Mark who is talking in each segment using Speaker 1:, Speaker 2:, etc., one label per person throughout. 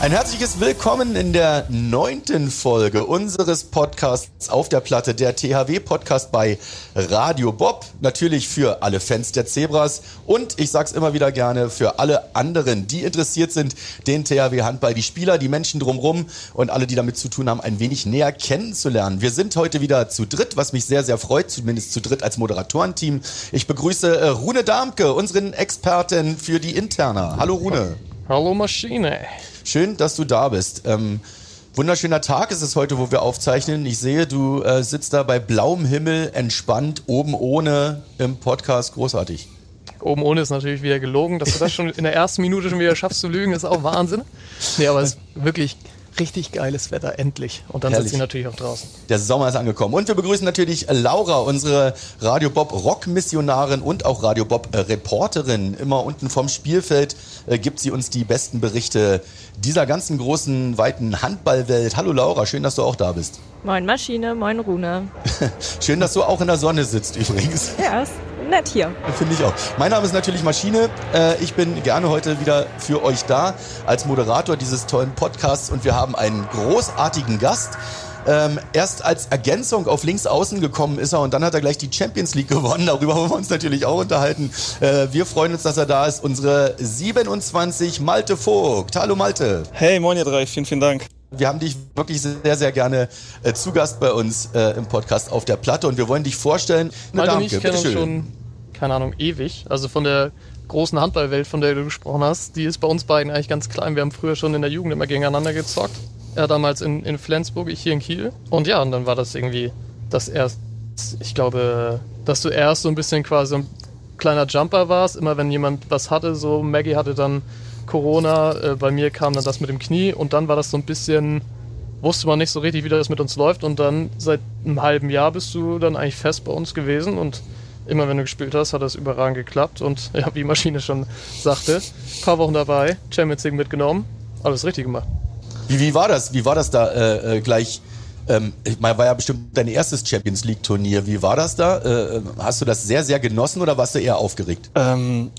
Speaker 1: Ein herzliches Willkommen in der neunten Folge unseres Podcasts auf der Platte, der THW-Podcast bei Radio Bob. Natürlich für alle Fans der Zebras und ich sag's immer wieder gerne für alle anderen, die interessiert sind, den THW-Handball, die Spieler, die Menschen drumrum und alle, die damit zu tun haben, ein wenig näher kennenzulernen. Wir sind heute wieder zu dritt, was mich sehr, sehr freut, zumindest zu dritt als Moderatorenteam. Ich begrüße äh, Rune Darmke, unseren Experten für die Interna. Hallo Rune.
Speaker 2: Hallo Maschine.
Speaker 1: Schön, dass du da bist. Ähm, wunderschöner Tag ist es heute, wo wir aufzeichnen. Ich sehe, du äh, sitzt da bei blauem Himmel, entspannt, oben ohne im Podcast. Großartig.
Speaker 2: Oben ohne ist natürlich wieder gelogen. Dass du das schon in der ersten Minute schon wieder schaffst zu lügen, ist auch Wahnsinn. Nee, aber es ist wirklich richtig geiles Wetter, endlich. Und dann
Speaker 1: Herrlich.
Speaker 2: sitzt sie natürlich auch draußen.
Speaker 1: Der Sommer ist angekommen. Und wir begrüßen natürlich Laura, unsere Radio Bob Rock-Missionarin und auch Radio Bob Reporterin. Immer unten vom Spielfeld äh, gibt sie uns die besten Berichte dieser ganzen großen, weiten Handballwelt. Hallo Laura, schön, dass du auch da bist.
Speaker 3: Moin Maschine, moin Rune.
Speaker 1: Schön, dass du auch in der Sonne sitzt übrigens.
Speaker 3: Ja, ist nett hier.
Speaker 1: Finde ich auch. Mein Name ist natürlich Maschine. Äh, Ich bin gerne heute wieder für euch da als Moderator dieses tollen Podcasts und wir haben einen großartigen Gast. Ähm, erst als Ergänzung auf links außen gekommen ist er und dann hat er gleich die Champions League gewonnen. Darüber wollen wir uns natürlich auch unterhalten. Äh, wir freuen uns, dass er da ist. Unsere 27 Malte Vogt. Hallo Malte.
Speaker 4: Hey, moin ihr drei, vielen, vielen Dank.
Speaker 1: Wir haben dich wirklich sehr, sehr gerne äh, zu Gast bei uns äh, im Podcast auf der Platte und wir wollen dich vorstellen. Eine
Speaker 2: Malte und ich
Speaker 1: Damke,
Speaker 2: kennen uns schon, keine Ahnung, ewig. Also von der großen Handballwelt, von der du gesprochen hast, die ist bei uns beiden eigentlich ganz klein. Wir haben früher schon in der Jugend immer gegeneinander gezockt. Er damals in, in Flensburg, ich hier in Kiel. Und ja, und dann war das irgendwie das erst, ich glaube, dass du erst so ein bisschen quasi ein kleiner Jumper warst. Immer wenn jemand was hatte, so Maggie hatte dann Corona, äh, bei mir kam dann das mit dem Knie und dann war das so ein bisschen, wusste man nicht so richtig, wie das mit uns läuft und dann seit einem halben Jahr bist du dann eigentlich fest bei uns gewesen und immer wenn du gespielt hast, hat das überragend geklappt und ja, wie Maschine schon sagte, paar Wochen dabei, Champions League mitgenommen, alles richtig gemacht.
Speaker 1: Wie, wie war das? Wie war das da äh, äh, gleich? Ähm, ich meine, war ja bestimmt dein erstes Champions League Turnier. Wie war das da? Äh, äh, hast du das sehr, sehr genossen oder warst du eher aufgeregt?
Speaker 4: Ähm,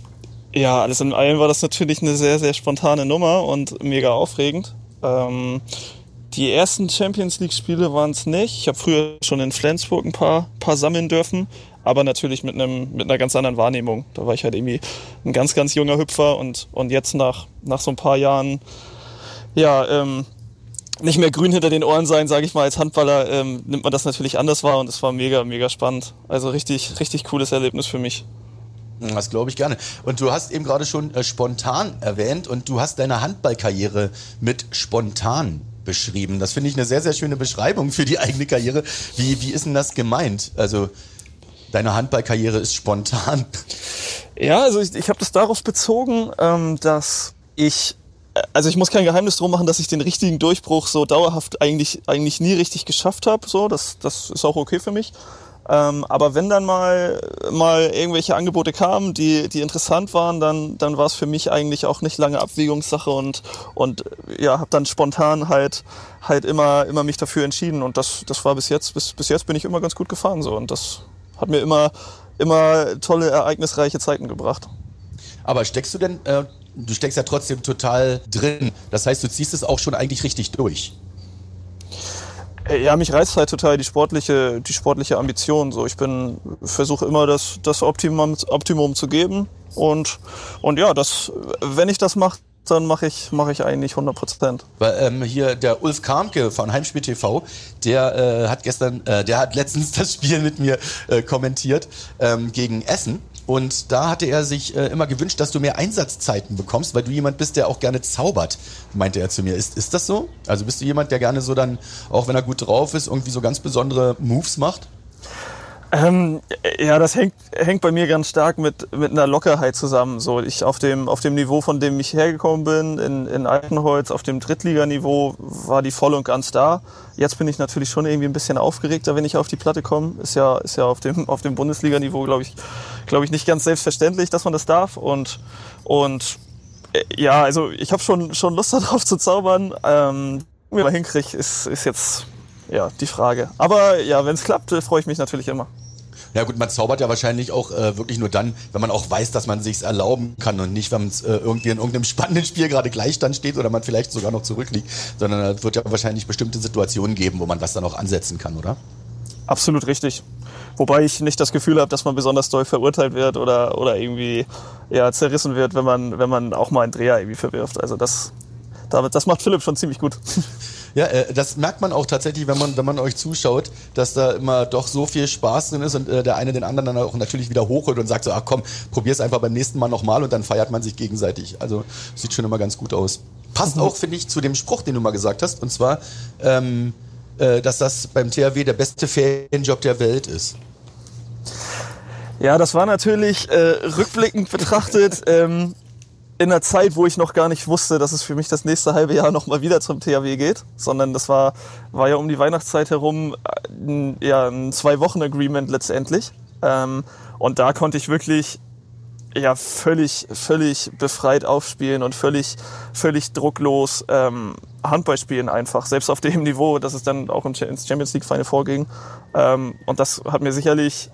Speaker 4: ja, alles in allem war das natürlich eine sehr, sehr spontane Nummer und mega aufregend. Ähm, die ersten Champions League-Spiele waren es nicht. Ich habe früher schon in Flensburg ein paar, paar sammeln dürfen, aber natürlich mit, einem, mit einer ganz anderen Wahrnehmung. Da war ich halt irgendwie ein ganz, ganz junger Hüpfer und, und jetzt nach, nach so ein paar Jahren, ja, ähm, nicht mehr grün hinter den Ohren sein, sage ich mal, als Handballer, ähm, nimmt man das natürlich anders wahr und es war mega, mega spannend. Also richtig, richtig cooles Erlebnis für mich.
Speaker 1: Das glaube ich gerne. Und du hast eben gerade schon äh, spontan erwähnt und du hast deine Handballkarriere mit spontan beschrieben. Das finde ich eine sehr, sehr schöne Beschreibung für die eigene Karriere. Wie, wie ist denn das gemeint? Also deine Handballkarriere ist spontan.
Speaker 4: Ja, also ich, ich habe das darauf bezogen, ähm, dass ich, äh, also ich muss kein Geheimnis drum machen, dass ich den richtigen Durchbruch so dauerhaft eigentlich, eigentlich nie richtig geschafft habe. So, das, das ist auch okay für mich. Ähm, aber wenn dann mal, mal irgendwelche Angebote kamen, die, die interessant waren, dann, dann war es für mich eigentlich auch nicht lange Abwägungssache und, und ja, habe dann spontan halt, halt immer, immer mich dafür entschieden. Und das, das war bis jetzt, bis, bis jetzt bin ich immer ganz gut gefahren so. Und das hat mir immer, immer tolle, ereignisreiche Zeiten gebracht.
Speaker 1: Aber steckst du denn, äh, du steckst ja trotzdem total drin. Das heißt, du ziehst es auch schon eigentlich richtig durch.
Speaker 4: Äh, Ja, mich reizt halt total die sportliche, die sportliche Ambition. So, ich bin, versuche immer das, das Optimum, Optimum zu geben. Und, und ja, das, wenn ich das mache, dann mache ich, mache ich eigentlich 100 Prozent.
Speaker 1: Ähm, hier der Ulf Karmke von Heimspiel TV, der äh, hat gestern, äh, der hat letztens das Spiel mit mir äh, kommentiert ähm, gegen Essen. Und da hatte er sich äh, immer gewünscht, dass du mehr Einsatzzeiten bekommst, weil du jemand bist, der auch gerne zaubert, meinte er zu mir. Ist, ist das so? Also bist du jemand, der gerne so dann, auch wenn er gut drauf ist, irgendwie so ganz besondere Moves macht?
Speaker 4: Ähm, ja, das hängt, hängt bei mir ganz stark mit, mit einer Lockerheit zusammen. So, ich auf dem, auf dem Niveau, von dem ich hergekommen bin, in, in Altenholz, auf dem Drittliganiveau, war die voll und ganz da. Jetzt bin ich natürlich schon irgendwie ein bisschen aufgeregter, wenn ich auf die Platte komme. Ist ja, ist ja auf dem, auf dem Bundesliganiveau, glaube ich, glaube ich, nicht ganz selbstverständlich, dass man das darf. Und, und äh, ja, also ich habe schon, schon Lust darauf zu zaubern. Ähm, mir mal hinkriege, ist, ist jetzt ja die Frage. Aber ja, wenn es klappt, äh, freue ich mich natürlich immer.
Speaker 1: Ja gut, man zaubert ja wahrscheinlich auch äh, wirklich nur dann, wenn man auch weiß, dass man sich's erlauben kann und nicht, wenn es äh, irgendwie in irgendeinem spannenden Spiel gerade Gleichstand steht oder man vielleicht sogar noch zurückliegt, sondern es wird ja wahrscheinlich bestimmte Situationen geben, wo man das dann auch ansetzen kann, oder?
Speaker 4: Absolut richtig. Wobei ich nicht das Gefühl habe, dass man besonders doll verurteilt wird oder, oder irgendwie ja, zerrissen wird, wenn man, wenn man auch mal einen Dreher irgendwie verwirft. Also das, damit, das macht Philipp schon ziemlich gut.
Speaker 1: Ja, äh, das merkt man auch tatsächlich, wenn man, wenn man euch zuschaut, dass da immer doch so viel Spaß drin ist und äh, der eine den anderen dann auch natürlich wieder hochholt und sagt so, ach komm, probier's einfach beim nächsten Mal nochmal und dann feiert man sich gegenseitig. Also sieht schon immer ganz gut aus. Passt auch, finde ich, zu dem Spruch, den du mal gesagt hast, und zwar, ähm, äh, dass das beim THW der beste Ferienjob der Welt ist.
Speaker 4: Ja, das war natürlich äh, rückblickend betrachtet ähm, in einer Zeit, wo ich noch gar nicht wusste, dass es für mich das nächste halbe Jahr noch mal wieder zum THW geht, sondern das war, war ja um die Weihnachtszeit herum äh, ein, ja, ein Zwei-Wochen-Agreement letztendlich. Ähm, und da konnte ich wirklich ja völlig, völlig befreit aufspielen und völlig, völlig drucklos ähm, Handball spielen einfach, selbst auf dem Niveau, dass es dann auch ins Champions League Final vorging. Ähm, und das hat mir sicherlich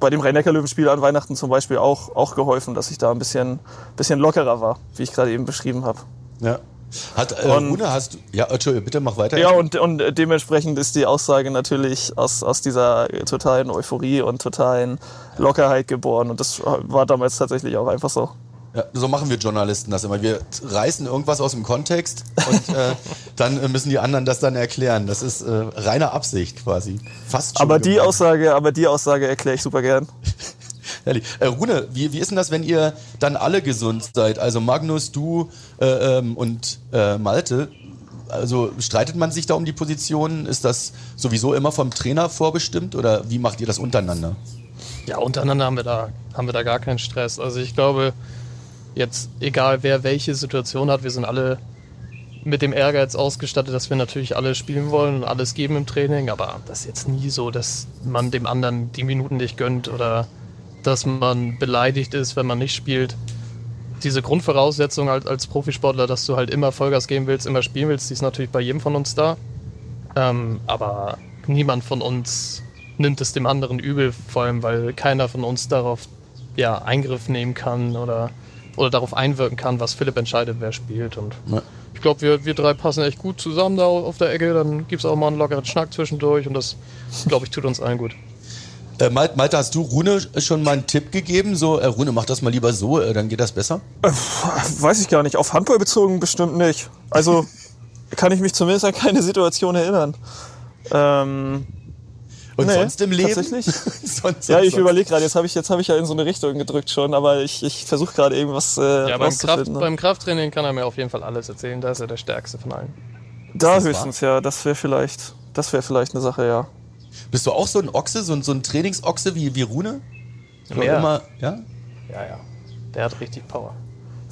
Speaker 4: bei dem Rhein-Neckar-Löwen-Spiel an Weihnachten zum Beispiel auch, auch geholfen, dass ich da ein bisschen, bisschen lockerer war, wie ich gerade eben beschrieben habe.
Speaker 1: Ja. Hat, äh,
Speaker 4: Und-
Speaker 1: Rune, hast du, ja, Entschuldigung, bitte mach weiter.
Speaker 4: Ja, und, und dementsprechend ist die Aussage natürlich aus, aus dieser totalen Euphorie und totalen Lockerheit geboren. Und das war damals tatsächlich auch einfach so.
Speaker 1: Ja, so machen wir Journalisten das immer. Wir reißen irgendwas aus dem Kontext und äh, dann äh, müssen die anderen das dann erklären. Das ist äh, reine Absicht quasi. Fast schon
Speaker 4: Aber die
Speaker 1: gemein.
Speaker 4: Aussage, aber die Aussage erkläre ich super gern.
Speaker 1: Herrlich. Äh, Rune, wie, wie ist denn das, wenn ihr dann alle gesund seid? Also Magnus, du äh, ähm, und äh, Malte. Also streitet man sich da um die Positionen? Ist das sowieso immer vom Trainer vorbestimmt oder wie macht ihr das untereinander?
Speaker 2: Ja, untereinander haben wir da, haben wir da gar keinen Stress. Also ich glaube, jetzt egal wer welche Situation hat, wir sind alle mit dem Ehrgeiz ausgestattet, dass wir natürlich alle spielen wollen und alles geben im Training, aber das ist jetzt nie so, dass man dem anderen die Minuten nicht gönnt oder dass man beleidigt ist, wenn man nicht spielt. Diese Grundvoraussetzung halt als Profisportler, dass du halt immer Vollgas geben willst, immer spielen willst, die ist natürlich bei jedem von uns da. Ähm, aber niemand von uns nimmt es dem anderen übel, vor allem weil keiner von uns darauf ja, Eingriff nehmen kann oder, oder darauf einwirken kann, was Philipp entscheidet, wer spielt. Und
Speaker 1: Ja.
Speaker 2: ich glaube, wir, wir drei passen echt gut zusammen da auf der Ecke. Dann gibt es auch mal einen lockeren Schnack zwischendurch und das, glaube ich, tut uns allen gut.
Speaker 1: Äh, Mal- Malte, hast du Rune schon mal einen Tipp gegeben? So, äh, Rune, mach das mal lieber so, äh, dann geht das besser?
Speaker 4: Weiß ich gar nicht. Auf Handball bezogen bestimmt nicht. Also kann ich mich zumindest an keine Situation erinnern. Ähm,
Speaker 1: Und
Speaker 4: Nee,
Speaker 1: sonst im Leben?
Speaker 4: tatsächlich?
Speaker 1: sonst,
Speaker 4: ja, ich überlege gerade, jetzt habe ich, jetzt hab ich ja in so eine Richtung gedrückt schon, aber ich, ich versuche gerade irgendwas äh,
Speaker 2: Ja, beim, Kraft,
Speaker 4: rauszufinden.
Speaker 2: beim Krafttraining kann er mir auf jeden Fall alles erzählen. Da ist er der Stärkste von allen.
Speaker 4: da
Speaker 1: das
Speaker 4: höchstens, ja. Das wäre vielleicht, das wäre vielleicht eine Sache, ja.
Speaker 1: Bist du auch so ein Ochse, so ein, so ein Trainingsochse wie, wie Rune?
Speaker 2: Mehr.
Speaker 1: Immer, ja?
Speaker 2: Ja, ja. Der hat richtig Power.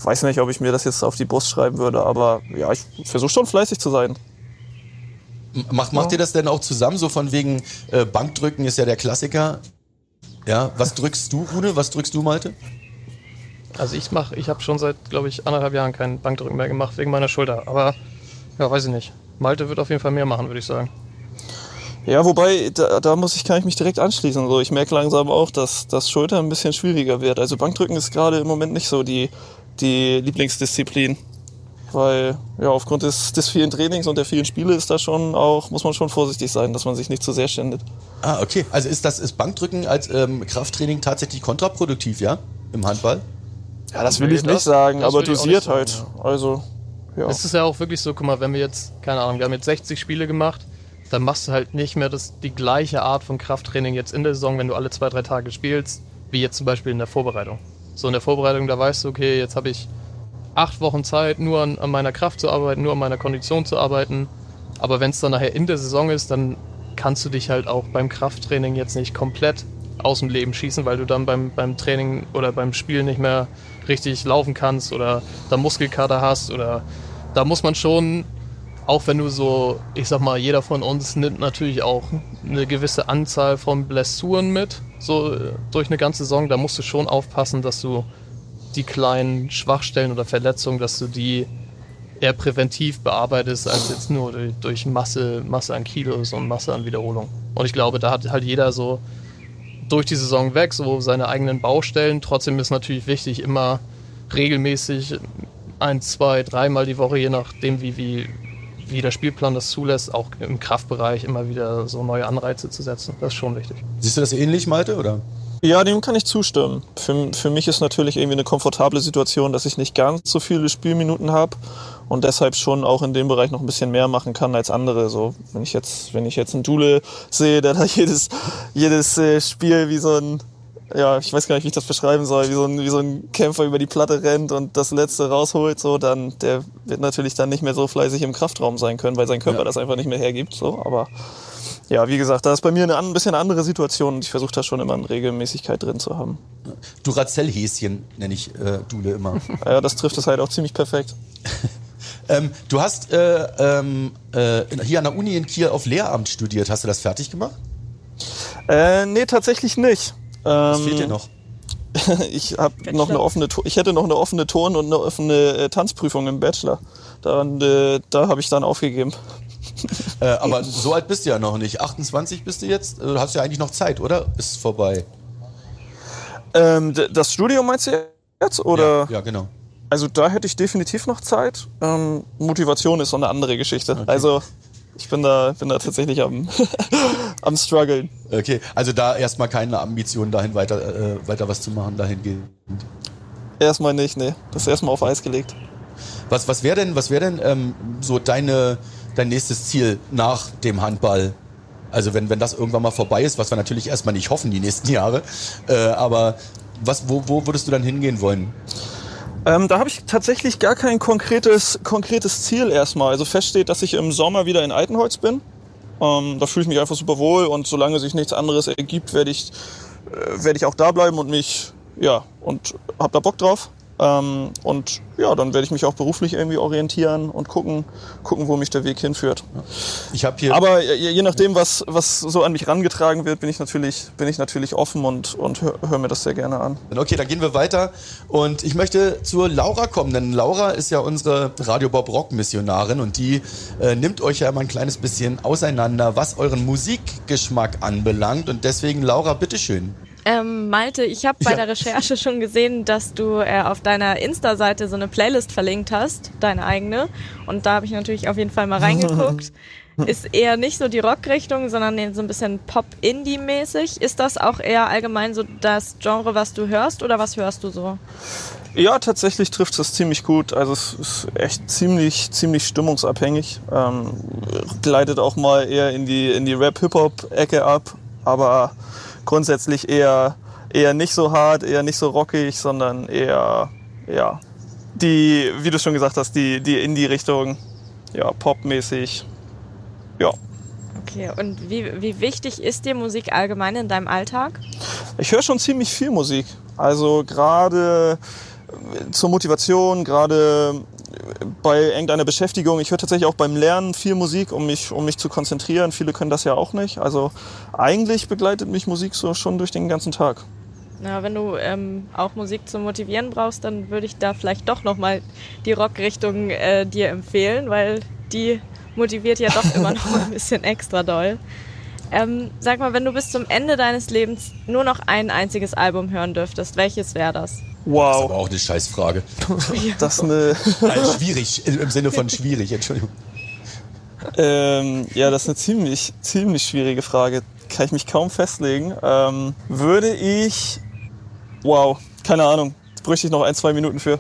Speaker 4: Weiß nicht, ob ich mir das jetzt auf die Brust schreiben würde, aber ja, ich versuche schon fleißig zu sein.
Speaker 1: Macht, macht ihr das denn auch zusammen, so von wegen äh, Bankdrücken ist ja der Klassiker? Ja, was drückst du, Rune? Was drückst du, Malte?
Speaker 2: Also ich mache, ich habe schon seit, glaube ich, anderthalb Jahren kein Bankdrücken mehr gemacht wegen meiner Schulter. Aber ja, weiß ich nicht. Malte wird auf jeden Fall mehr machen, würde ich sagen.
Speaker 4: Ja, wobei, da, da muss ich, kann ich mich direkt anschließen. So, ich merke langsam auch, dass das Schulter ein bisschen schwieriger wird. Also Bankdrücken ist gerade im Moment nicht so die, die Lieblingsdisziplin. Weil, ja, aufgrund des, des vielen Trainings und der vielen Spiele ist da schon auch, muss man schon vorsichtig sein, dass man sich nicht zu sehr ständet.
Speaker 1: Ah, okay. Also ist das ist Bankdrücken als ähm, Krafttraining tatsächlich kontraproduktiv, ja? Im Handball?
Speaker 4: Ja, das
Speaker 2: will
Speaker 4: will
Speaker 2: ich
Speaker 4: ich
Speaker 2: nicht
Speaker 4: sagen,
Speaker 2: das
Speaker 4: aber dosiert
Speaker 2: nicht
Speaker 4: halt.
Speaker 2: sagen,
Speaker 4: Also, ja.
Speaker 2: Es ist ja auch wirklich so, guck mal, wenn wir jetzt, keine Ahnung, wir haben jetzt 60 Spiele gemacht, dann machst du halt nicht mehr das, die gleiche Art von Krafttraining jetzt in der Saison, wenn du alle zwei, drei Tage spielst, wie jetzt zum Beispiel in der Vorbereitung. So in der Vorbereitung, da weißt du, okay, jetzt habe ich acht Wochen Zeit, nur an, an meiner Kraft zu arbeiten, nur an meiner Kondition zu arbeiten. Aber wenn es dann nachher in der Saison ist, dann kannst du dich halt auch beim Krafttraining jetzt nicht komplett aus dem Leben schießen, weil du dann beim, beim Training oder beim Spiel nicht mehr richtig laufen kannst oder da Muskelkater hast oder da muss man schon, auch wenn du so, ich sag mal, jeder von uns nimmt natürlich auch eine gewisse Anzahl von Blessuren mit, so äh, durch eine ganze Saison, da musst du schon aufpassen, dass du die kleinen Schwachstellen oder Verletzungen, dass du die eher präventiv bearbeitest, als jetzt nur durch, Masse, Masse an Kilos und Masse an Wiederholung. Und ich glaube, da hat halt jeder so durch die Saison weg, so seine eigenen Baustellen. Trotzdem ist natürlich wichtig, immer regelmäßig ein, zwei, dreimal die Woche, je nachdem, wie, wie, wie der Spielplan das zulässt, auch im Kraftbereich immer wieder so neue Anreize zu setzen. Das ist schon wichtig.
Speaker 1: Siehst du das ähnlich, Malte, oder?
Speaker 4: Ja, dem kann ich zustimmen. Für, für mich ist natürlich irgendwie eine komfortable Situation, dass ich nicht ganz so viele Spielminuten habe und deshalb schon auch in dem Bereich noch ein bisschen mehr machen kann als andere. So, wenn ich jetzt, wenn ich jetzt einen Dule sehe, der da jedes, jedes äh, Spiel wie so ein, ja, ich weiß gar nicht, wie ich das beschreiben soll, wie so ein, wie so ein Kämpfer über die Platte rennt und das letzte rausholt, so, dann, der wird natürlich dann nicht mehr so fleißig im Kraftraum sein können, weil sein Körper ja. das einfach nicht mehr hergibt, so, aber, ja, wie gesagt, da ist bei mir eine ein bisschen andere Situation und ich versuche da schon immer eine Regelmäßigkeit drin zu haben.
Speaker 1: Duracell-Häschen nenne ich äh, Dule immer.
Speaker 4: ja, das trifft es halt auch ziemlich perfekt.
Speaker 1: ähm, du hast äh, ähm, äh, hier an der Uni in Kiel auf Lehramt studiert. Hast du das fertig gemacht?
Speaker 4: Äh, nee, tatsächlich nicht.
Speaker 1: Was ähm, fehlt dir noch?
Speaker 4: ich habe noch eine offene, ich hätte noch eine offene Ton- und eine offene äh, Tanzprüfung im Bachelor. Dann, äh, da habe ich dann aufgegeben.
Speaker 1: äh, aber so alt bist du ja noch nicht. 28 bist du jetzt. Du hast ja eigentlich noch Zeit, oder? Ist vorbei.
Speaker 4: Ähm, das Studium meinst du jetzt? Oder?
Speaker 1: Ja, ja, genau.
Speaker 4: Also da hätte ich definitiv noch Zeit. Ähm, Motivation ist so eine andere Geschichte. Okay. Also ich bin da, bin da tatsächlich am, am struggeln.
Speaker 1: Okay, also da erstmal keine Ambition dahin weiter, äh, weiter was zu machen dahingehend.
Speaker 4: Erstmal nicht, nee. Das ist erstmal auf Eis gelegt.
Speaker 1: Was, was wäre denn, was wäre denn ähm, so deine dein nächstes Ziel nach dem Handball? Also wenn, wenn das irgendwann mal vorbei ist, was wir natürlich erstmal nicht hoffen die nächsten Jahre, äh, aber was, wo, wo würdest du dann hingehen wollen?
Speaker 4: Ähm, da habe ich tatsächlich gar kein konkretes, konkretes Ziel erstmal. Also feststeht, dass ich im Sommer wieder in Altenholz bin. Ähm, da fühle ich mich einfach super wohl und solange sich nichts anderes ergibt, werde ich, äh, werd ich auch da bleiben und mich, ja, und habe da Bock drauf. Ähm, und ja, dann werde ich mich auch beruflich irgendwie orientieren und gucken, gucken, wo mich der Weg hinführt.
Speaker 1: Ich habe hier.
Speaker 4: Aber je, je, nachdem, was, was so an mich rangetragen wird, bin ich natürlich, bin ich natürlich offen und, und höre hör mir das sehr gerne an.
Speaker 1: Okay, dann gehen wir weiter. Und ich möchte zur Laura kommen, denn Laura ist ja unsere Radio Bob Rock Missionarin und die äh, nimmt euch ja immer ein kleines bisschen auseinander, was euren Musikgeschmack anbelangt. Und deswegen, Laura, bitteschön.
Speaker 3: Ähm, Malte, ich habe bei ja. der Recherche schon gesehen, dass du äh, auf deiner Insta-Seite so eine Playlist verlinkt hast, deine eigene. Und da habe ich natürlich auf jeden Fall mal reingeguckt. Ist eher nicht so die Rockrichtung, sondern so ein bisschen Pop-Indie-mäßig. Ist das auch eher allgemein so das Genre, was du hörst oder was hörst du so?
Speaker 4: Ja, tatsächlich trifft es ziemlich gut. Also es ist echt ziemlich, ziemlich stimmungsabhängig. Ähm, gleitet auch mal eher in die, in die Rap-Hip-Hop-Ecke ab. Aber grundsätzlich eher, eher nicht so hart, eher nicht so rockig, sondern eher, ja, die, wie du schon gesagt hast, die, die Indie-Richtung, ja, popmäßig, ja.
Speaker 3: Okay, und wie, wie wichtig ist dir Musik allgemein in deinem Alltag?
Speaker 4: Ich höre schon ziemlich viel Musik. Also gerade zur Motivation, gerade bei irgendeiner Beschäftigung. Ich höre tatsächlich auch beim Lernen viel Musik, um mich, um mich zu konzentrieren. Viele können das ja auch nicht. Also eigentlich begleitet mich Musik so schon durch den ganzen Tag.
Speaker 3: Ja, wenn du ähm, auch Musik zum Motivieren brauchst, dann würde ich da vielleicht doch nochmal die Rockrichtung äh, dir empfehlen, weil die motiviert ja doch immer noch ein bisschen extra doll. Ähm, sag mal, wenn du bis zum Ende deines Lebens nur noch ein einziges Album hören dürftest, welches wäre das?
Speaker 1: Wow. Das ist aber auch eine Scheißfrage.
Speaker 4: das ist eine.
Speaker 1: Nein, schwierig, im Sinne von schwierig, Entschuldigung.
Speaker 4: Ähm, ja, das ist eine ziemlich, ziemlich schwierige Frage. Kann ich mich kaum festlegen. Ähm, würde ich. Wow, keine Ahnung. Da bräuchte ich noch ein, zwei Minuten für.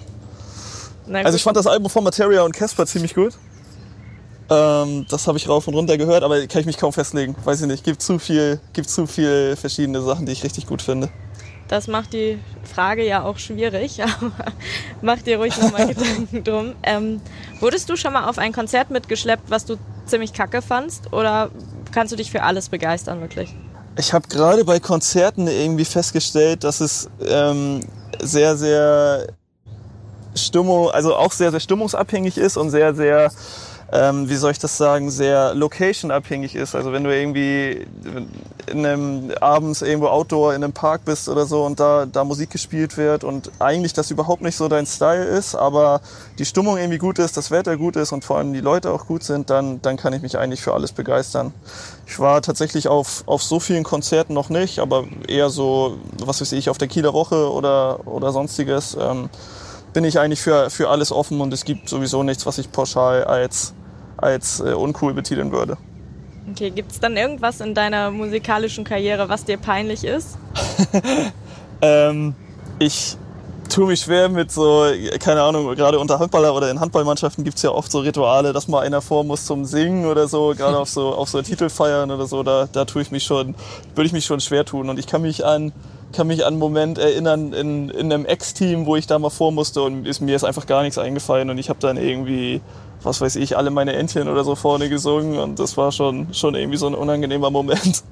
Speaker 4: Also ich fand das Album von Materia und Casper ziemlich gut. Ähm, das habe ich rauf und runter gehört, aber kann ich mich kaum festlegen. Weiß ich nicht. Gibt zu viel, gibt zu viel verschiedene Sachen, die ich richtig gut finde.
Speaker 3: Das macht die Frage ja auch schwierig, aber mach dir ruhig nochmal Gedanken drum. Ähm, wurdest du schon mal auf ein Konzert mitgeschleppt, was du ziemlich kacke fandst? Oder kannst du dich für alles begeistern, wirklich?
Speaker 4: Ich habe gerade bei Konzerten irgendwie festgestellt, dass es ähm, sehr, sehr Stimmung, also auch sehr, sehr stimmungsabhängig ist und sehr, sehr ähm, wie soll ich das sagen, sehr location-abhängig ist. Also wenn du irgendwie in einem, abends irgendwo Outdoor in einem Park bist oder so und da, da Musik gespielt wird und eigentlich das überhaupt nicht so dein Style ist, aber die Stimmung irgendwie gut ist, das Wetter gut ist und vor allem die Leute auch gut sind, dann, dann kann ich mich eigentlich für alles begeistern. Ich war tatsächlich auf, auf so vielen Konzerten noch nicht, aber eher so, was weiß ich, auf der Kieler Woche oder, oder sonstiges. Ähm, bin ich eigentlich für, für alles offen und es gibt sowieso nichts, was ich pauschal als als äh, uncool betiteln würde.
Speaker 3: Okay, gibt es dann irgendwas in deiner musikalischen Karriere, was dir peinlich ist?
Speaker 4: ähm, ich tue mich schwer mit so, keine Ahnung, gerade unter Handballer oder in Handballmannschaften gibt es ja oft so Rituale, dass mal einer vor muss zum Singen oder so, gerade auf so, auf so Titelfeiern oder so, da, da tue ich mich schon, würde ich mich schon schwer tun. Und ich kann mich an, kann mich an einen Moment erinnern in, in einem Ex-Team, wo ich da mal vor musste und ist, mir ist einfach gar nichts eingefallen und ich habe dann irgendwie was weiß ich, alle meine Entchen oder so vorne gesungen und das war schon, schon irgendwie so ein unangenehmer Moment.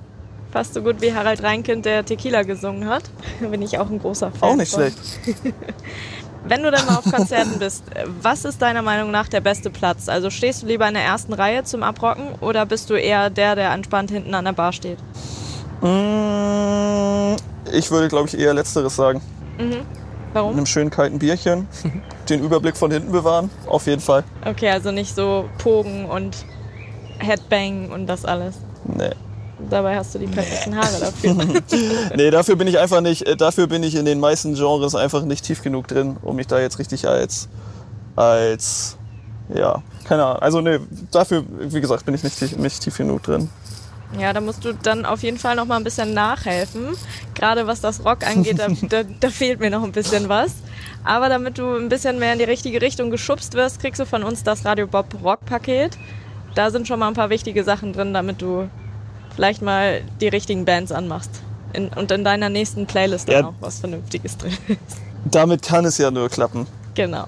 Speaker 3: Fast so gut wie Harald Reinkind, der Tequila gesungen hat. Bin ich auch ein großer Fan.
Speaker 4: Auch nicht von. schlecht.
Speaker 3: Wenn du dann mal auf Konzerten bist, was ist deiner Meinung nach der beste Platz? Also stehst du lieber in der ersten Reihe zum Abrocken oder bist du eher der, der entspannt hinten an der Bar steht?
Speaker 4: Mm, ich würde, glaube ich, eher Letzteres sagen.
Speaker 3: Mhm. Warum?
Speaker 4: Mit einem schönen kalten Bierchen. den Überblick von hinten bewahren, auf jeden Fall.
Speaker 3: Okay, also nicht so Pogen und Headbang und das alles.
Speaker 4: Nee.
Speaker 3: Dabei hast du die perfekten Haare dafür.
Speaker 4: nee, dafür bin ich einfach nicht, äh, dafür bin ich in den meisten Genres einfach nicht tief genug drin, um mich da jetzt richtig als, als, ja, keine Ahnung. Also nee, dafür, wie gesagt, bin ich nicht tief, nicht tief genug drin.
Speaker 3: Ja, da musst du dann auf jeden Fall noch mal ein bisschen nachhelfen. Gerade was das Rock angeht, da, da, da, fehlt mir noch ein bisschen was. Aber damit du ein bisschen mehr in die richtige Richtung geschubst wirst, kriegst du von uns das Radio Bob Rock Paket. Da sind schon mal ein paar wichtige Sachen drin, damit du vielleicht mal die richtigen Bands anmachst. In, und in deiner nächsten Playlist dann ja, auch was Vernünftiges drin ist.
Speaker 4: Damit kann es ja nur klappen.
Speaker 3: Genau.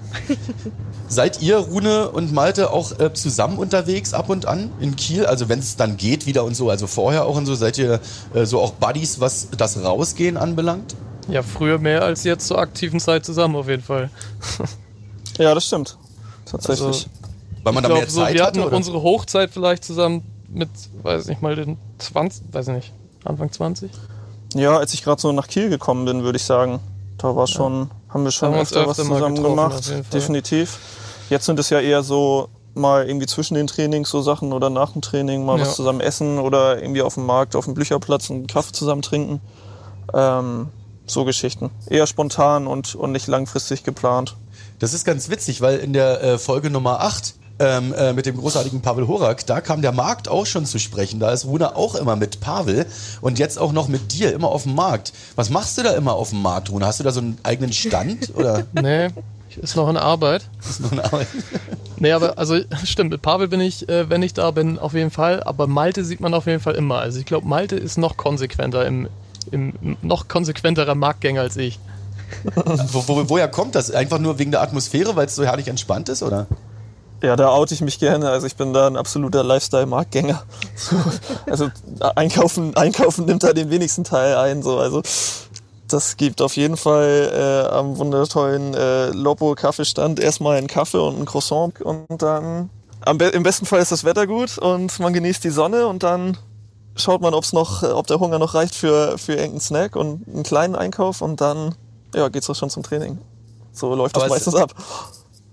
Speaker 1: Seid ihr, Rune und Malte, auch äh, zusammen unterwegs ab und an in Kiel? Also wenn es dann geht wieder und so, also vorher auch und so, seid ihr äh, so auch Buddies, was das Rausgehen anbelangt?
Speaker 2: Ja, früher mehr als jetzt zur aktiven Zeit zusammen auf jeden Fall.
Speaker 4: ja, das stimmt. Tatsächlich. Also,
Speaker 1: Weil man da mehr Zeit
Speaker 2: so, wir
Speaker 1: hatten
Speaker 2: oder? unsere Hochzeit vielleicht zusammen mit, weiß ich nicht mal, den 20, weiß ich nicht, Anfang 20?
Speaker 4: Ja, als ich gerade so nach Kiel gekommen bin, würde ich sagen. Da war schon, ja. Haben wir schon haben öfter, öfter was zusammen gemacht. Definitiv. Jetzt sind es ja eher so mal irgendwie zwischen den Trainings so Sachen oder nach dem Training mal ja. was zusammen essen oder irgendwie auf dem Markt, auf dem Blücherplatz einen Kaffee zusammen trinken. Ähm, so Geschichten. Eher spontan und, und nicht langfristig geplant.
Speaker 1: Das ist ganz witzig, weil in der äh, Folge Nummer 8 ähm, äh, mit dem großartigen Pavel Horak, da kam der Markt auch schon zu sprechen. Da ist Runa auch immer mit Pavel und jetzt auch noch mit dir, immer auf dem Markt. Was machst du da immer auf dem Markt, Runa? Hast du da so einen eigenen Stand? oder?
Speaker 2: Nee, ist noch in Arbeit.
Speaker 1: Ist noch in Arbeit.
Speaker 2: nee, aber also stimmt, mit Pavel bin ich, äh, wenn ich da bin, auf jeden Fall. Aber Malte sieht man auf jeden Fall immer. Also ich glaube, Malte ist noch konsequenter im, im noch konsequenterer Marktgänger als ich.
Speaker 1: wo, wo, woher kommt das? Einfach nur wegen der Atmosphäre, weil es so herrlich entspannt ist, oder?
Speaker 4: Ja, da oute ich mich gerne. Also ich bin da ein absoluter Lifestyle-Marktgänger. So, also einkaufen, einkaufen nimmt da den wenigsten Teil ein. So. Also das gibt auf jeden Fall äh, am wundertollen äh, Lopo Kaffeestand erstmal einen Kaffee und ein Croissant und dann am be im besten Fall ist das Wetter gut und man genießt die Sonne und dann schaut man, ob's noch, ob der Hunger noch reicht für, für irgendeinen Snack und einen kleinen Einkauf und dann ja, geht's auch schon zum Training. So läuft das meistens ab.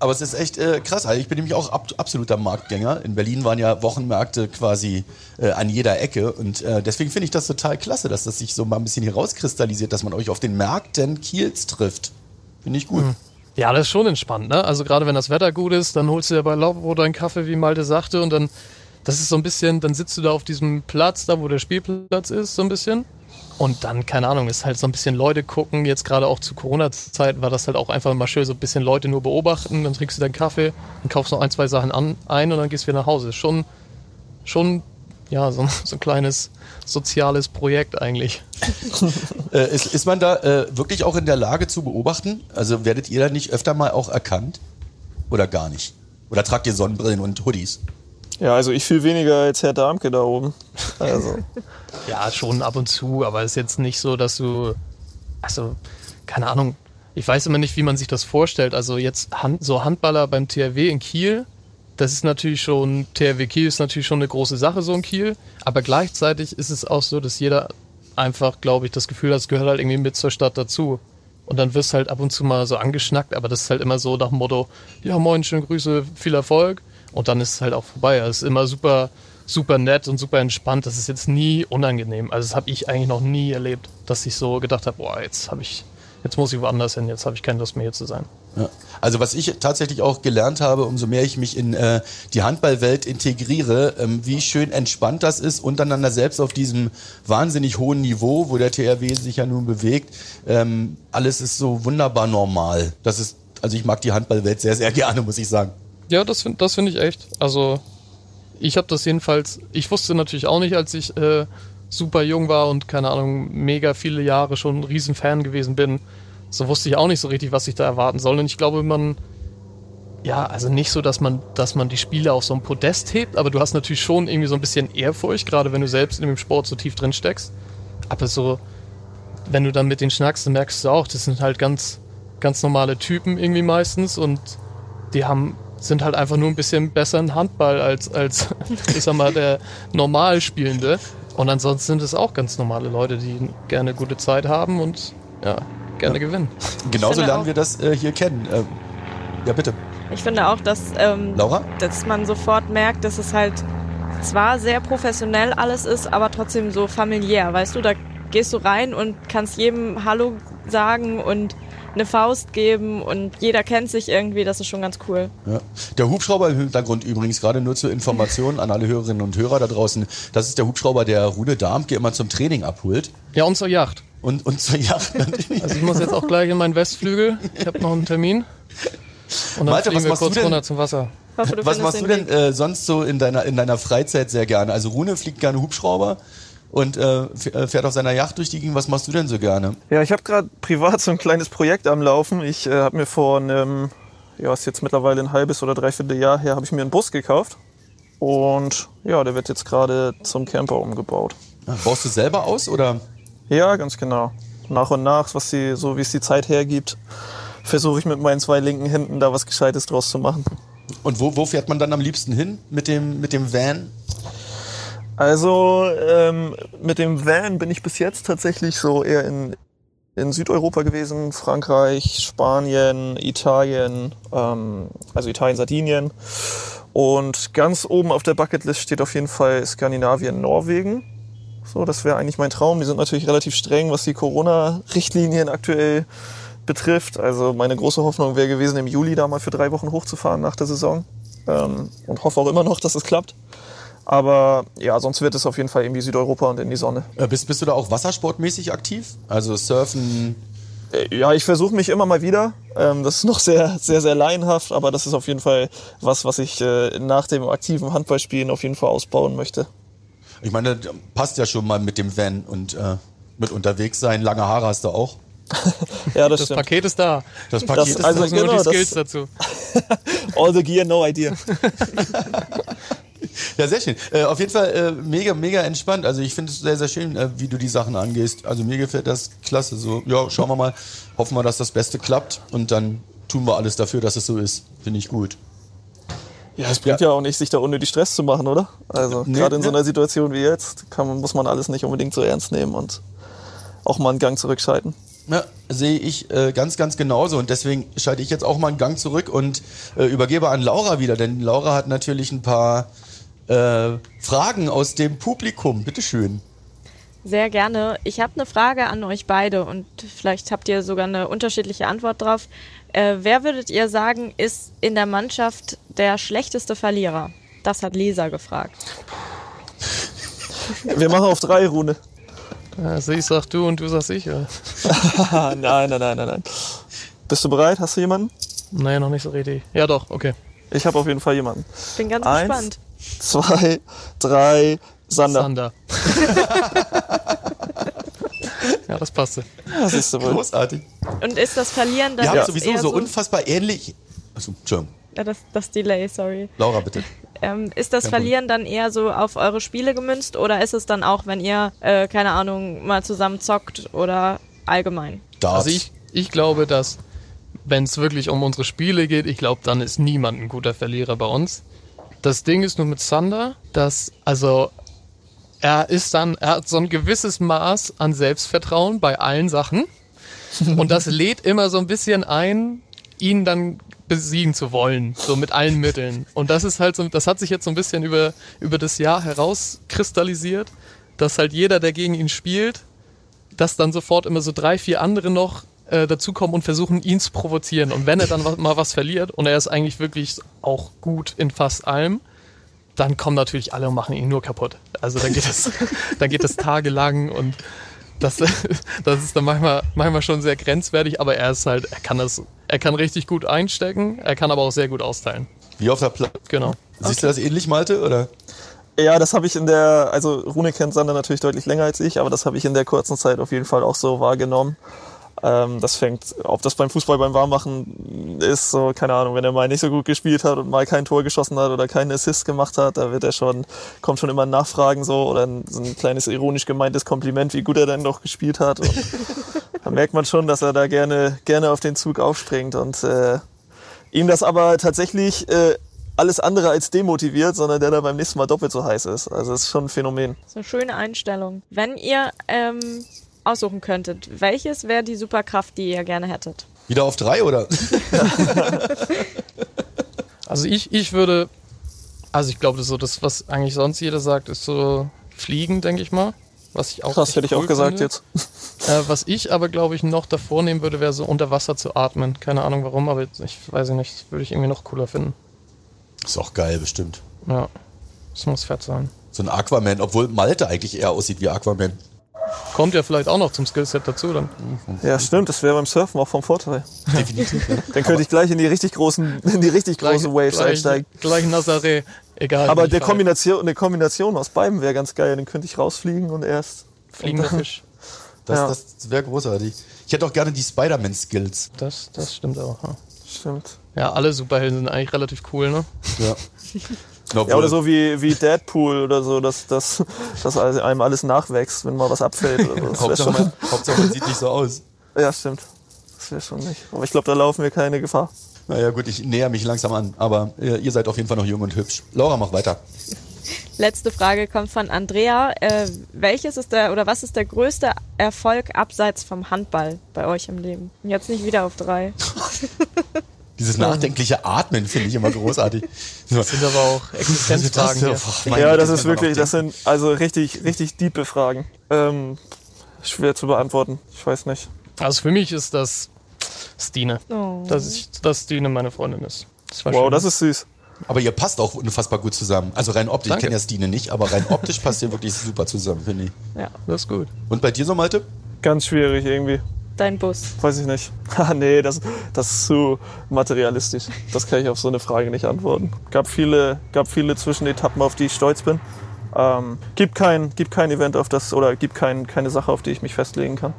Speaker 1: Aber es ist echt äh, krass. Also ich bin nämlich auch ab, absoluter Marktgänger. In Berlin waren ja Wochenmärkte quasi äh, an jeder Ecke. Und äh, deswegen finde ich das total klasse, dass das sich so mal ein bisschen hier rauskristallisiert, dass man euch auf den Märkten Kiels trifft. Finde ich gut. Mhm.
Speaker 2: Ja, das ist schon entspannt, ne? Also gerade wenn das Wetter gut ist, dann holst du dir bei Laubbrot deinen Kaffee, wie Malte sagte, und dann, das ist so ein bisschen, dann sitzt du da auf diesem Platz, da wo der Spielplatz ist, so ein bisschen. Und dann, keine Ahnung, ist halt so ein bisschen Leute gucken. Jetzt gerade auch zu Corona-Zeit war das halt auch einfach mal schön, so ein bisschen Leute nur beobachten. Dann trinkst du deinen Kaffee, dann kaufst noch ein, zwei Sachen an, ein und dann gehst du wieder nach Hause. Schon, schon, ja, so, so ein kleines soziales Projekt eigentlich.
Speaker 1: äh, ist, ist man da äh, wirklich auch in der Lage zu beobachten? Also werdet ihr da nicht öfter mal auch erkannt? Oder gar nicht? Oder tragt ihr Sonnenbrillen und Hoodies?
Speaker 4: Ja, also ich viel weniger als Herr Darmke da oben. Also.
Speaker 2: ja, schon ab und zu, aber es ist jetzt nicht so, dass du. Also, keine Ahnung. Ich weiß immer nicht, wie man sich das vorstellt. Also jetzt Hand, so Handballer beim THW in Kiel, das ist natürlich schon, THW Kiel ist natürlich schon eine große Sache, so ein Kiel. Aber gleichzeitig ist es auch so, dass jeder einfach, glaube ich, das Gefühl hat, es gehört halt irgendwie mit zur Stadt dazu. Und dann wirst halt ab und zu mal so angeschnackt, aber das ist halt immer so nach dem Motto, ja moin, schöne Grüße, viel Erfolg. Und dann ist es halt auch vorbei. Es ist immer super, super nett und super entspannt. Das ist jetzt nie unangenehm. Also das habe ich eigentlich noch nie erlebt, dass ich so gedacht habe, boah, jetzt habe ich, jetzt muss ich woanders hin, jetzt habe ich keine Lust mehr hier zu sein.
Speaker 1: Ja. Also was ich tatsächlich auch gelernt habe, umso mehr ich mich in äh, die Handballwelt integriere, ähm, wie schön entspannt das ist, untereinander selbst auf diesem wahnsinnig hohen Niveau, wo der THW sich ja nun bewegt. Ähm, alles ist so wunderbar normal. Das ist, also ich mag die Handballwelt sehr, sehr gerne, muss ich sagen.
Speaker 2: Ja, das finde das find ich echt. Also ich habe das jedenfalls, ich wusste natürlich auch nicht, als ich äh, super jung war und keine Ahnung, mega viele Jahre schon ein Riesenfan gewesen bin, so wusste ich auch nicht so richtig, was ich da erwarten soll. Und ich glaube, man, ja, also nicht so, dass man, dass man die Spiele auf so ein Podest hebt, aber du hast natürlich schon irgendwie so ein bisschen Ehrfurcht, gerade wenn du selbst in dem Sport so tief drin steckst. Aber so, wenn du dann mit den schnackst, dann merkst du auch, das sind halt ganz, ganz normale Typen irgendwie meistens und die haben, sind halt einfach nur ein bisschen besser in Handball als, als, ich sag mal, der Normalspielende. Und ansonsten sind es auch ganz normale Leute, die gerne gute Zeit haben und ja, gerne ja. gewinnen.
Speaker 1: Genauso lernen wir das äh, hier kennen. Ähm, ja, bitte.
Speaker 3: Ich finde auch, dass, ähm,
Speaker 1: Laura?
Speaker 3: dass man sofort merkt, dass es halt zwar sehr professionell alles ist, aber trotzdem so familiär. Weißt du, da gehst du rein und kannst jedem Hallo sagen und eine Faust geben und jeder kennt sich irgendwie, das ist schon ganz cool.
Speaker 1: Ja. Der Hubschrauber im Hintergrund übrigens, gerade nur zur Information an alle Hörerinnen und Hörer da draußen, das ist der Hubschrauber, der Rune Darmke immer zum Training abholt.
Speaker 2: Ja, und zur Yacht.
Speaker 1: Und, und zur Yacht
Speaker 2: natürlich. Also ich muss jetzt auch gleich in meinen Westflügel. Ich habe noch einen Termin. Und dann
Speaker 1: Malte,
Speaker 2: fliegen wir kurz runter zum Wasser.
Speaker 3: Hoffe,
Speaker 1: Was machst du
Speaker 3: den
Speaker 1: denn äh, sonst so in deiner, in deiner Freizeit sehr gerne? Also Rune fliegt gerne Hubschrauber und äh, äh, fährt auf seiner Yacht durch die Gegend. Was machst du denn so gerne?
Speaker 4: Ja, ich habe gerade privat so ein kleines Projekt am Laufen. Ich äh, habe mir vor einem, ja, ist jetzt mittlerweile ein halbes oder dreiviertel Jahr her, habe ich mir einen Bus gekauft. Und ja, der wird jetzt gerade zum Camper umgebaut.
Speaker 1: Ah, Baust du selber aus oder?
Speaker 4: Ja, ganz genau. Nach und nach, was die, so wie es die Zeit hergibt, versuche ich mit meinen zwei linken Händen da was Gescheites draus zu machen.
Speaker 1: Und wo, wo fährt man dann am liebsten hin mit dem, mit dem Van?
Speaker 4: Also ähm, mit dem Van bin ich bis jetzt tatsächlich so eher in, in Südeuropa gewesen, Frankreich, Spanien, Italien, ähm, also Italien, Sardinien. Und ganz oben auf der Bucketlist steht auf jeden Fall Skandinavien, Norwegen. So, das wäre eigentlich mein Traum. Die sind natürlich relativ streng, was die Corona-Richtlinien aktuell betrifft. Also meine große Hoffnung wäre gewesen, im Juli da mal für drei Wochen hochzufahren nach der Saison. Ähm, und hoffe auch immer noch, dass es klappt. Aber ja, sonst wird es auf jeden Fall irgendwie Südeuropa und in die Sonne.
Speaker 1: Äh, bist, bist du da auch wassersportmäßig aktiv? Also Surfen?
Speaker 4: Äh, Ja, ich versuche mich immer mal wieder. Ähm, das ist noch sehr, sehr, sehr laienhaft, aber das ist auf jeden Fall was, was ich äh, nach dem aktiven Handballspielen auf jeden Fall ausbauen möchte.
Speaker 1: Ich meine, das passt ja schon mal mit dem Van und äh, mit unterwegs sein. Lange Haare hast du auch.
Speaker 4: Ja, das,
Speaker 2: Das
Speaker 4: stimmt.
Speaker 2: Paket ist da.
Speaker 1: Das Paket
Speaker 4: Das-
Speaker 1: ist
Speaker 4: also-
Speaker 2: Also nur
Speaker 4: genau,
Speaker 2: die
Speaker 4: das-
Speaker 2: Skills dazu.
Speaker 4: All the gear, no idea.
Speaker 1: Ja, sehr schön. Äh, auf jeden Fall äh, mega, mega entspannt. Also ich finde es sehr, sehr schön, äh, wie du die Sachen angehst. Also mir gefällt das klasse. So, ja, schauen wir mal. Hoffen wir, dass das Beste klappt und dann tun wir alles dafür, dass es so ist. Finde ich gut.
Speaker 4: Ja, es bringt ja. auch nicht, sich da unnötig Stress zu machen, oder? Also
Speaker 1: Nee,
Speaker 4: gerade in so einer Situation wie jetzt kann, man- muss man alles nicht unbedingt so ernst nehmen und auch mal einen Gang zurückschalten.
Speaker 1: Ja, sehe ich äh, ganz, ganz genauso. Und deswegen schalte ich jetzt auch mal einen Gang zurück und äh, übergebe an Laura wieder. Denn Laura hat natürlich ein paar äh, Fragen aus dem Publikum. Bitteschön.
Speaker 3: Sehr gerne. Ich habe eine Frage an euch beide und vielleicht habt ihr sogar eine unterschiedliche Antwort drauf. Äh, wer würdet ihr sagen, ist in der Mannschaft der schlechteste Verlierer? Das hat Lisa gefragt.
Speaker 4: Wir machen auf drei, Rune.
Speaker 2: Also ich sag du und du sagst ich. Ja.
Speaker 4: Nein, nein, nein, nein, nein. Bist du bereit? Hast du jemanden?
Speaker 2: Nee, noch nicht so richtig. Ja doch, okay.
Speaker 4: Ich habe auf jeden Fall jemanden.
Speaker 3: Bin ganz
Speaker 4: Eins.
Speaker 3: gespannt.
Speaker 4: Zwei, drei, Sander.
Speaker 2: Sander. ja, das passte.
Speaker 4: Ja, siehst du wohl.
Speaker 1: Großartig.
Speaker 3: Und ist das Verlieren dann
Speaker 1: Wir haben
Speaker 3: jetzt
Speaker 1: sowieso
Speaker 3: eher
Speaker 1: so unfassbar ähnlich. Achso, Entschuldigung.
Speaker 3: Ja, das, das Delay, sorry.
Speaker 1: Laura, bitte.
Speaker 3: Ähm, ist das
Speaker 1: Kein
Speaker 3: Verlieren dann eher so auf eure Spiele gemünzt oder ist es dann auch, wenn ihr, äh, keine Ahnung, mal zusammen zockt oder allgemein?
Speaker 1: Darts.
Speaker 2: Also ich, ich glaube, dass wenn es wirklich um unsere Spiele geht, ich glaube, dann ist niemand ein guter Verlierer bei uns. Das Ding ist nur mit Sander, dass, also, er ist dann, er hat so ein gewisses Maß an Selbstvertrauen bei allen Sachen. Und das lädt immer so ein bisschen ein, ihn dann besiegen zu wollen, so mit allen Mitteln. Und das ist halt so, das hat sich jetzt so ein bisschen über, über das Jahr herauskristallisiert, dass halt jeder, der gegen ihn spielt, dass dann sofort immer so drei, vier andere noch äh, dazukommen und versuchen, ihn zu provozieren. Und wenn er dann mal was verliert und er ist eigentlich wirklich auch gut in fast allem, dann kommen natürlich alle und machen ihn nur kaputt. Also dann geht es, dann geht es tagelang und das, das ist dann manchmal, manchmal schon sehr grenzwertig, aber er ist halt, er kann das, er kann richtig gut einstecken, er kann aber auch sehr gut austeilen.
Speaker 1: Wie auf der Platte.
Speaker 2: Genau.
Speaker 1: Siehst du das ähnlich, Malte? Oder?
Speaker 4: Ja, das habe ich in der, also Rune kennt Sander natürlich deutlich länger als ich, aber das habe ich in der kurzen Zeit auf jeden Fall auch so wahrgenommen. Ähm, das fängt, ob das beim Fußball beim Warmmachen ist, so, keine Ahnung, wenn er mal nicht so gut gespielt hat und mal kein Tor geschossen hat oder keinen Assist gemacht hat, da wird er schon, kommt schon immer ein Nachfragen so oder ein, so ein kleines ironisch gemeintes Kompliment, wie gut er denn doch gespielt hat. Und da merkt man schon, dass er da gerne, gerne auf den Zug aufspringt und äh, ihm das aber tatsächlich äh, alles andere als demotiviert, sondern der da beim nächsten Mal doppelt so heiß ist. Also das ist schon ein Phänomen.
Speaker 3: Das ist eine schöne Einstellung. Wenn ihr ähm, aussuchen könntet, welches wäre die Superkraft, die ihr gerne hättet?
Speaker 1: Wieder auf drei, oder?
Speaker 2: Also ich, ich würde, also ich glaube, das so das, was eigentlich sonst jeder sagt, ist so Fliegen, denke ich mal. Was ich auch
Speaker 4: Krass, hätte ich auch
Speaker 2: cool
Speaker 4: gesagt
Speaker 2: finde.
Speaker 4: jetzt.
Speaker 2: Äh, was ich aber, glaube ich, noch davor nehmen würde, wäre so unter Wasser zu atmen. Keine Ahnung warum, aber ich weiß nicht, das würde ich irgendwie noch cooler finden.
Speaker 1: Ist auch geil, bestimmt.
Speaker 2: Ja, das muss fett sein.
Speaker 1: So ein Aquaman, obwohl Malte eigentlich eher aussieht wie Aquaman.
Speaker 2: Kommt ja vielleicht auch noch zum Skillset dazu dann.
Speaker 4: Ja, stimmt, das wäre beim Surfen auch vom Vorteil.
Speaker 1: Definitiv.
Speaker 4: Dann könnte ich gleich in die richtig großen, in die richtig großen Waves
Speaker 2: gleich,
Speaker 4: einsteigen.
Speaker 2: Gleich Nazaré, egal.
Speaker 4: Aber der Kombination, eine Kombination aus beiden wäre ganz geil. Dann könnte ich rausfliegen und erst.
Speaker 2: Fliegender Fisch.
Speaker 1: Das,
Speaker 4: Ja.
Speaker 1: das wäre großartig. Ich hätte auch gerne die Spider-Man-Skills.
Speaker 2: Das, das stimmt auch. Ja.
Speaker 4: Stimmt.
Speaker 2: ja, alle Superhelden sind eigentlich relativ cool, ne?
Speaker 1: Ja.
Speaker 4: Ja, oder so wie, wie Deadpool oder so, dass, dass, dass einem alles nachwächst, wenn mal was abfällt. Oder so.
Speaker 1: Hauptsache,
Speaker 4: schon,
Speaker 1: man, Hauptsache, man sieht nicht so aus.
Speaker 4: ja, stimmt. Das wäre schon nicht. Aber ich glaube, da laufen wir keine Gefahr.
Speaker 1: Naja, gut, ich näher mich langsam an. Aber äh, ihr seid auf jeden Fall noch jung und hübsch. Laura, mach weiter.
Speaker 3: Letzte Frage kommt von Andrea. Äh, welches ist der oder was ist der größte Erfolg abseits vom Handball bei euch im Leben? Und Jetzt nicht wieder auf drei.
Speaker 1: Dieses nachdenkliche Atmen finde ich immer großartig. So.
Speaker 2: Sind aber auch Existenzfragen
Speaker 4: ja, das ist wirklich, das sind also richtig, richtig diepe Fragen. Ähm, schwer zu beantworten. Ich weiß nicht.
Speaker 2: Also für mich ist das Stine.
Speaker 3: Oh.
Speaker 2: Dass, ich, dass Stine meine Freundin ist. Das war
Speaker 4: Wow,
Speaker 2: schön.
Speaker 4: das ist süß.
Speaker 1: Aber ihr passt auch unfassbar gut zusammen. Also rein optisch,
Speaker 2: Danke.
Speaker 1: ich kenne ja Stine nicht, aber rein optisch passt ihr wirklich super zusammen, finde ich.
Speaker 3: Ja,
Speaker 2: das ist gut.
Speaker 1: Und bei dir so, Malte?
Speaker 4: Ganz schwierig irgendwie.
Speaker 3: Dein Bus.
Speaker 4: Weiß ich nicht. Ah, nee, das, das ist zu materialistisch. Das kann ich auf so eine Frage nicht antworten. Gab viele, gab viele Zwischenetappen, auf die ich stolz bin. Ähm, gibt kein, gibt kein Event auf das, oder gibt kein, keine Sache, auf die ich mich festlegen kann.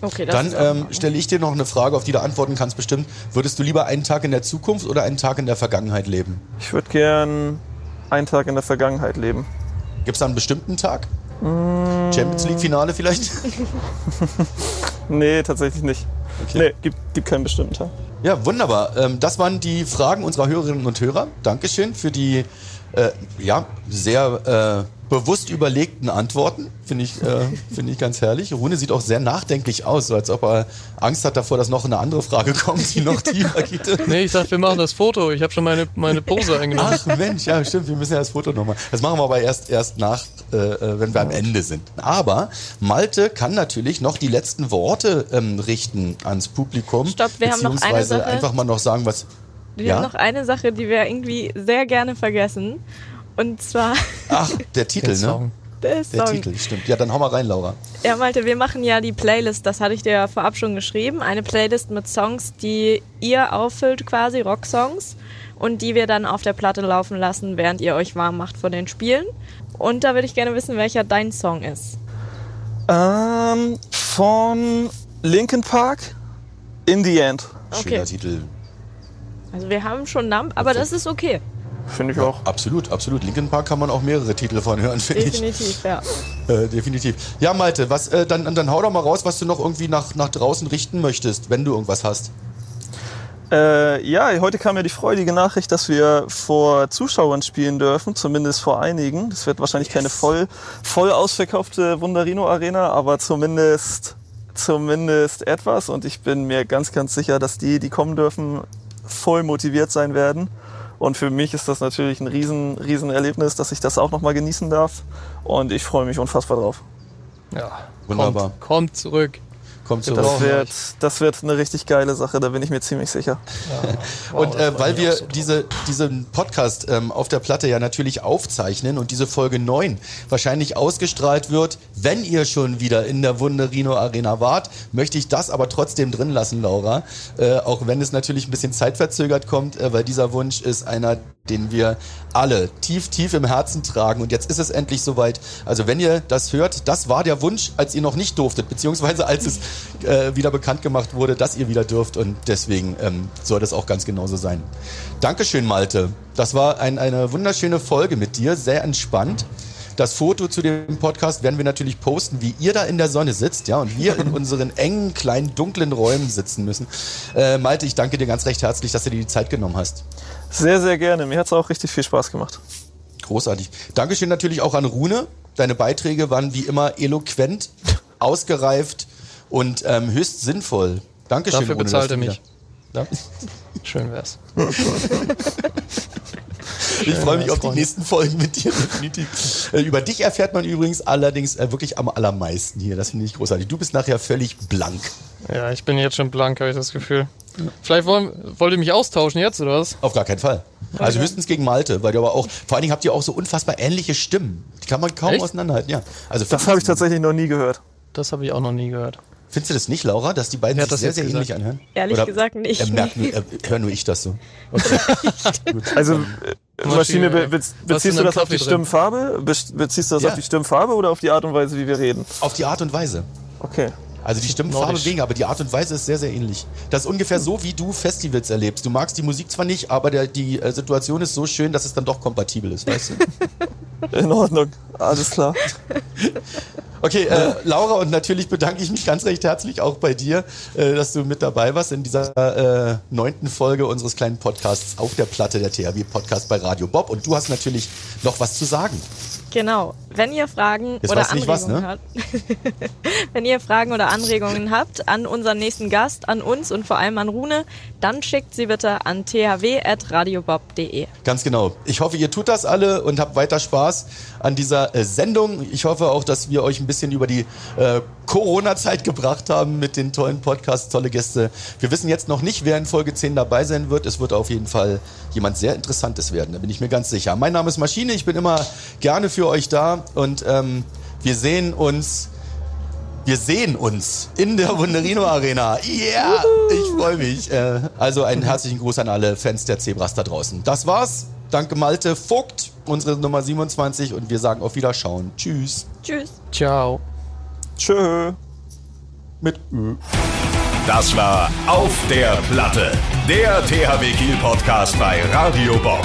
Speaker 3: Okay, das
Speaker 1: Dann ähm, stelle ich dir noch eine Frage, auf die du antworten kannst bestimmt. Würdest du lieber einen Tag in der Zukunft oder einen Tag in der Vergangenheit leben?
Speaker 4: Ich würde gern einen Tag in der Vergangenheit leben.
Speaker 1: Gibt es da einen bestimmten Tag? Champions League Finale vielleicht?
Speaker 4: Nee, tatsächlich nicht.
Speaker 1: Okay.
Speaker 4: Nee, gibt, gibt keinen bestimmten Tag.
Speaker 1: Ja, wunderbar. Ähm, das waren die Fragen unserer Hörerinnen und Hörer. Dankeschön für die äh, ja, sehr äh, bewusst überlegten Antworten. Finde ich, äh, finde ich ganz herrlich. Rune sieht auch sehr nachdenklich aus, so als ob er Angst hat davor, dass noch eine andere Frage kommt, die noch tiefer geht.
Speaker 2: Nee, ich dachte, wir machen das Foto. Ich habe schon meine, meine Pose eingenommen.
Speaker 1: Ach Mensch, ja stimmt, wir müssen ja das Foto nochmal. Das machen wir aber erst, erst nach, äh, äh, wenn wir am Ende sind. Aber Malte kann natürlich noch die letzten Worte ähm, richten ans Publikum.
Speaker 3: Stopp, wir haben noch eine Sache.
Speaker 1: einfach mal noch sagen, was.
Speaker 3: Wir
Speaker 1: ja?
Speaker 3: haben noch eine Sache, die wir irgendwie sehr gerne vergessen. Und zwar
Speaker 1: Ach, der Titel, ne?
Speaker 2: Song.
Speaker 3: der
Speaker 1: Der. Titel, stimmt. Ja, dann hau mal rein, Laura.
Speaker 3: Ja, Malte, wir machen ja die Playlist, das hatte ich dir ja vorab schon geschrieben. Eine Playlist mit Songs, die ihr auffüllt, quasi Rocksongs. Und die wir dann auf der Platte laufen lassen, während ihr euch warm macht vor den Spielen. Und da würde ich gerne wissen, welcher dein Song ist.
Speaker 4: Ähm, von Linkin Park, In the End.
Speaker 1: Schöner
Speaker 3: Okay.
Speaker 1: Titel.
Speaker 3: Also wir haben schon Namen, aber das ist okay.
Speaker 4: Finde ich auch.
Speaker 1: Absolut, absolut. Linkin Park kann man auch mehrere Titel von hören, finde ich.
Speaker 3: Definitiv, ja.
Speaker 1: Äh, definitiv. Ja, Malte, was, äh, dann, dann hau doch mal raus, was du noch irgendwie nach, nach draußen richten möchtest, wenn du irgendwas hast.
Speaker 4: Äh, ja, heute kam ja die freudige Nachricht, dass wir vor Zuschauern spielen dürfen, zumindest vor einigen. Das wird wahrscheinlich yes. keine voll, voll ausverkaufte Wunderino Arena, aber zumindest, zumindest etwas. Und ich bin mir ganz, ganz sicher, dass die, die kommen dürfen, voll motiviert sein werden. Und für mich ist das natürlich ein riesen, riesen Erlebnis, dass ich das auch nochmal genießen darf. Und ich freue mich unfassbar drauf.
Speaker 2: Ja, wunderbar. Kommt, kommt zurück
Speaker 4: kommt zurück. Das wird, das wird eine richtig geile Sache, da bin ich mir ziemlich sicher.
Speaker 1: Ja. Wow, und äh, weil wir so diese, diesen Podcast ähm, auf der Platte ja natürlich aufzeichnen und diese Folge 9 wahrscheinlich ausgestrahlt wird, wenn ihr schon wieder in der Wunderino Arena wart, möchte ich das aber trotzdem drin lassen, Laura. Äh, auch wenn es natürlich ein bisschen zeitverzögert kommt, äh, weil dieser Wunsch ist einer, den wir alle tief, tief im Herzen tragen. Und jetzt ist es endlich soweit. Also wenn ihr das hört, das war der Wunsch, als ihr noch nicht durftet, beziehungsweise als es äh, wieder bekannt gemacht wurde, dass ihr wieder dürft. Und deswegen ähm, soll das auch ganz genauso sein. Dankeschön, Malte. Das war ein, eine wunderschöne Folge mit dir, sehr entspannt. Das Foto zu dem Podcast werden wir natürlich posten, wie ihr da in der Sonne sitzt, ja, und wir in unseren engen, kleinen, dunklen Räumen sitzen müssen. Äh, Malte, ich danke dir ganz recht herzlich, dass du dir die Zeit genommen hast.
Speaker 4: Sehr, sehr gerne. Mir hat es auch richtig viel Spaß gemacht.
Speaker 1: Großartig. Dankeschön natürlich auch an Rune. Deine Beiträge waren wie immer eloquent, ausgereift und ähm, höchst sinnvoll. Dankeschön,
Speaker 2: Dafür
Speaker 1: Rune.
Speaker 2: bezahlt er mich. Ja? Schön wär's.
Speaker 1: ich freue mich auf die nächsten Folgen mit dir definitiv. Äh, über dich erfährt man übrigens allerdings äh, wirklich am allermeisten hier. Das finde ich großartig. Du bist nachher völlig blank.
Speaker 2: Ja, ich bin jetzt schon blank, habe ich das Gefühl. Vielleicht wollen, wollt ihr mich austauschen jetzt, oder was?
Speaker 1: Auf gar keinen Fall. Also höchstens gegen Malte, weil du aber auch, vor allen Dingen habt ihr auch so unfassbar ähnliche Stimmen. Die kann man kaum Echt? auseinanderhalten, ja.
Speaker 4: Also das habe ich tatsächlich noch nie gehört.
Speaker 2: Das habe ich auch noch nie gehört.
Speaker 1: Findest du das nicht, Laura, dass die beiden
Speaker 2: Wer
Speaker 1: sich sehr, sehr ähnlich anhören?
Speaker 3: Ehrlich Oder gesagt nicht.
Speaker 1: Er merkt nur, er, hör nur ich das so. Okay.
Speaker 4: also, äh, Maschine, be be beziehst du das auf die drin? Stimmfarbe? Be beziehst du das ja. auf die Stimmfarbe oder auf die Art und Weise, wie wir reden?
Speaker 1: Auf die Art und Weise.
Speaker 4: Okay.
Speaker 1: Also die Stimmfarbe weniger, aber die Art und Weise ist sehr, sehr ähnlich. Das ist ungefähr so, wie du Festivals erlebst. Du magst die Musik zwar nicht, aber der, die äh, Situation ist so schön, dass es dann doch kompatibel ist, weißt
Speaker 4: du? In Ordnung, alles klar.
Speaker 1: Okay, äh, Laura, und natürlich bedanke ich mich ganz recht herzlich auch bei dir, äh, dass du mit dabei warst in dieser äh, neunten Folge unseres kleinen Podcasts auf der Platte der THW Podcast bei Radio Bob. Und du hast natürlich noch was zu sagen.
Speaker 3: Genau. Wenn ihr Fragen Jetzt oder Anregungen was, ne? habt, wenn ihr Fragen oder Anregungen habt an unseren nächsten Gast, an uns und vor allem an Rune, dann schickt sie bitte an thw@radiobob.de.
Speaker 1: Ganz genau. Ich hoffe, ihr tut das alle und habt weiter Spaß an dieser äh, Sendung. Ich hoffe auch, dass wir euch ein bisschen über die äh, Corona-Zeit gebracht haben mit den tollen Podcasts, tolle Gäste. Wir wissen jetzt noch nicht, wer in Folge 10 dabei sein wird. Es wird auf jeden Fall jemand sehr Interessantes werden, da bin ich mir ganz sicher. Mein Name ist Maschine, ich bin immer gerne für euch da und ähm, wir sehen uns. Wir sehen uns in der Wunderino Arena. Yeah! Ich freue mich. Äh, also einen herzlichen Gruß an alle Fans der Zebras da draußen. Das war's. Danke Malte Vogt, unsere Nummer 27 und wir sagen auf Wiederschauen. Tschüss.
Speaker 3: Tschüss.
Speaker 2: Ciao.
Speaker 4: Tschö.
Speaker 1: Mit Ö.
Speaker 5: Das war Auf der Platte, der THW Kiel Podcast bei Radio Bob.